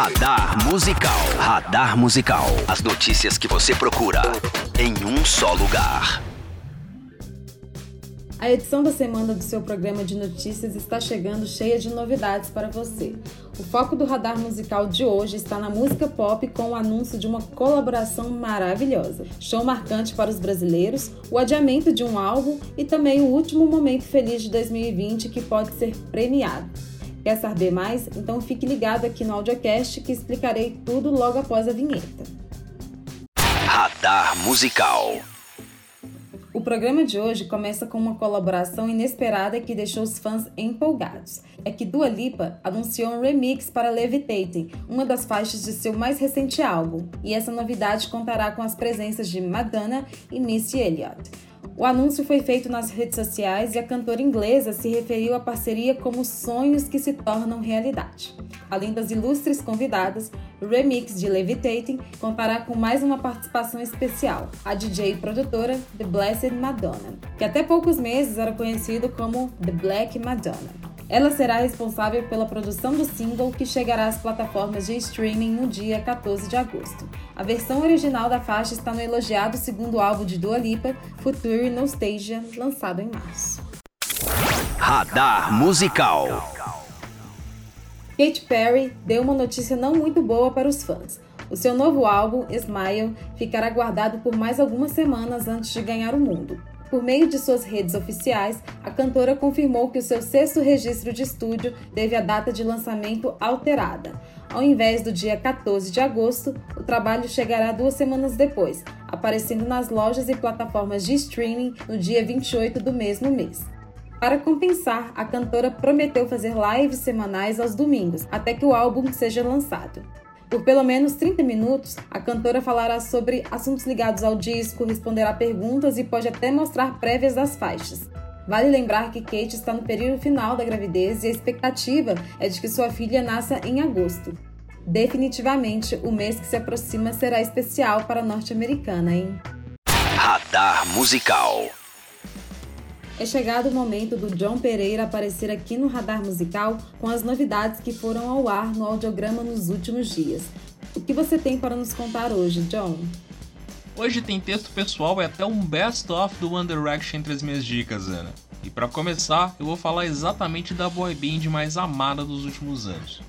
Radar Musical. Radar Musical. As notícias que você procura em um só lugar. A edição da semana do seu programa de notícias está chegando cheia de novidades para você. O foco do radar musical de hoje está na música pop com o anúncio de uma colaboração maravilhosa, show marcante para os brasileiros, o adiamento de um álbum e também o último momento feliz de 2020 que pode ser premiado. Quer saber mais? Então fique ligado aqui no audiocast que explicarei tudo logo após a vinheta. Radar Musical. O programa de hoje começa com uma colaboração inesperada que deixou os fãs empolgados. É que Dua Lipa anunciou um remix para Levitating, uma das faixas de seu mais recente álbum, e essa novidade contará com as presenças de Madonna e Missy Elliott. O anúncio foi feito nas redes sociais e a cantora inglesa se referiu à parceria como sonhos que se tornam realidade. Além das ilustres convidadas, o remix de Levitating contará com mais uma participação especial, a DJ e produtora The Blessed Madonna, que até poucos meses era conhecido como The Black Madonna. Ela será responsável pela produção do single que chegará às plataformas de streaming no dia 14 de agosto. A versão original da faixa está no elogiado segundo álbum de Dua Lipa, Future Nostalgia, lançado em março. Radar Musical. Katy Perry deu uma notícia não muito boa para os fãs. O seu novo álbum, Smile, ficará guardado por mais algumas semanas antes de ganhar o mundo. Por meio de suas redes oficiais, a cantora confirmou que o seu sexto registro de estúdio teve a data de lançamento alterada. Ao invés do dia 14 de agosto, o trabalho chegará duas semanas depois, aparecendo nas lojas e plataformas de streaming no dia 28 do mesmo mês. Para compensar, a cantora prometeu fazer lives semanais aos domingos, até que o álbum seja lançado. Por pelo menos 30 minutos, a cantora falará sobre assuntos ligados ao disco, responderá perguntas e pode até mostrar prévias das faixas. Vale lembrar que Kate está no período final da gravidez e a expectativa é de que sua filha nasça em agosto. Definitivamente, o mês que se aproxima será especial para a norte-americana, hein? Radar Musical. É chegado o momento do John Pereira aparecer aqui no Radar Musical com as novidades que foram ao ar no audiograma nos últimos dias. O que você tem para nos contar hoje, John? Hoje tem texto pessoal e até um best-of do One Direction entre as minhas dicas, Ana. E para começar, eu vou falar exatamente da boy band mais amada dos últimos anos.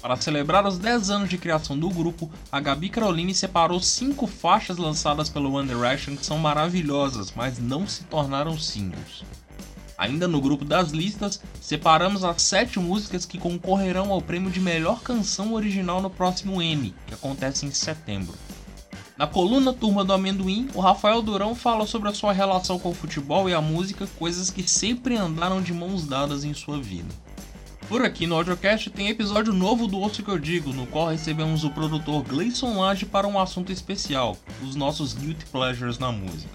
Para celebrar os 10 anos de criação do grupo, a Gabi Caroline separou 5 faixas lançadas pelo One Direction que são maravilhosas, mas não se tornaram singles. Ainda no grupo das listas, separamos as 7 músicas que concorrerão ao prêmio de melhor canção original no próximo M, que acontece em setembro. Na coluna Turma do Amendoim, o Rafael Durão fala sobre a sua relação com o futebol e a música, coisas que sempre andaram de mãos dadas em sua vida. Por aqui no Audiocast tem episódio novo do Osso que eu digo, no qual recebemos o produtor Gleison Lage para um assunto especial, os nossos guilty pleasures na música.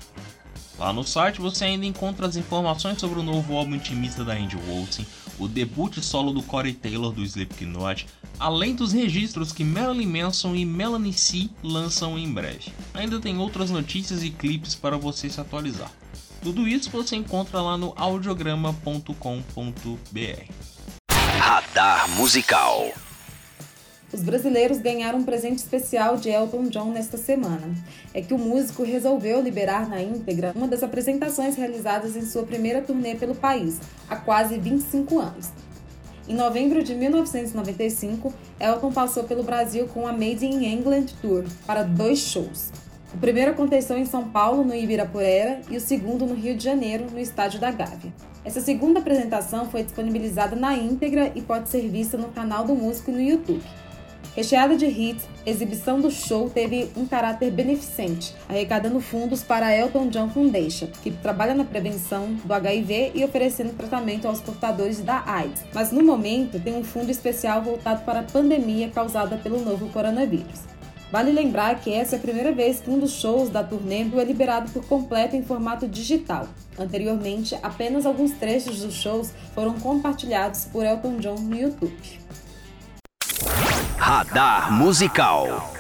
Lá no site você ainda encontra as informações sobre o novo álbum intimista da Andy Wilson, o debut solo do Corey Taylor do Slipknot, além dos registros que Marilyn Manson e Melanie C lançam em breve. Ainda tem outras notícias e clipes para você se atualizar. Tudo isso você encontra lá no audiograma.com.br. Radar Musical. Os brasileiros ganharam um presente especial de Elton John nesta semana. É que o músico resolveu liberar na íntegra uma das apresentações realizadas em sua primeira turnê pelo país, há quase 25 anos. Em novembro de 1995, Elton passou pelo Brasil com a Made in England Tour para dois shows. O primeiro aconteceu em São Paulo, no Ibirapuera, e o segundo no Rio de Janeiro, no Estádio da Gávea. Essa segunda apresentação foi disponibilizada na íntegra e pode ser vista no canal do músico no YouTube. Recheada de hits, a exibição do show teve um caráter beneficente, arrecadando fundos para a Elton John Foundation, que trabalha na prevenção do HIV e oferecendo tratamento aos portadores da AIDS. Mas no momento tem um fundo especial voltado para a pandemia causada pelo novo coronavírus. Vale lembrar que essa é a primeira vez que um dos shows da turnê é liberado por completo em formato digital. Anteriormente, apenas alguns trechos dos shows foram compartilhados por Elton John no YouTube. Radar Musical.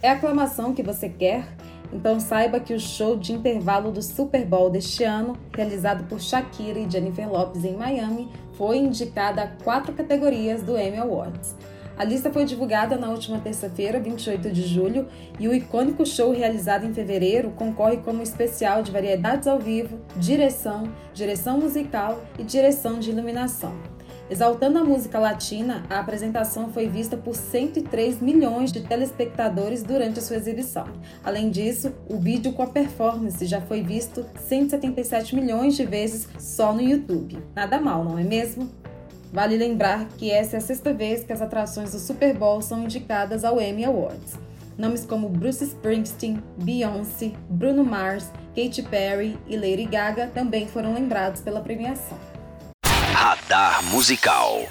É a aclamação que você quer? Então saiba que o show de intervalo do Super Bowl deste ano, realizado por Shakira e Jennifer Lopez em Miami, foi indicado a quatro categorias do Emmy Awards. A lista foi divulgada na última terça-feira, 28 de julho, e o icônico show realizado em fevereiro concorre como especial de variedades ao vivo, direção, direção musical e direção de iluminação. Exaltando a música latina, a apresentação foi vista por 103 milhões de telespectadores durante a sua exibição. Além disso, o vídeo com a performance já foi visto 177 milhões de vezes só no YouTube. Nada mal, não é mesmo? Vale lembrar que essa é a sexta vez que as atrações do Super Bowl são indicadas ao Emmy Awards. Nomes como Bruce Springsteen, Beyoncé, Bruno Mars, Katy Perry e Lady Gaga também foram lembrados pela premiação. Radar Musical.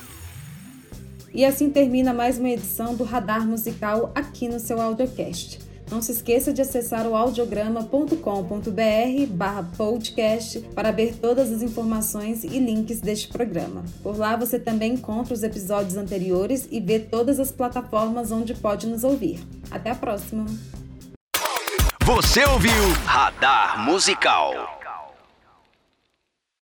E assim termina mais uma edição do Radar Musical aqui no seu Audiocast. Não se esqueça de acessar o audiograma.com.br barra podcast para ver todas as informações e links deste programa. Por lá você também encontra os episódios anteriores e vê todas as plataformas onde pode nos ouvir. Até a próxima! Você ouviu Radar Musical.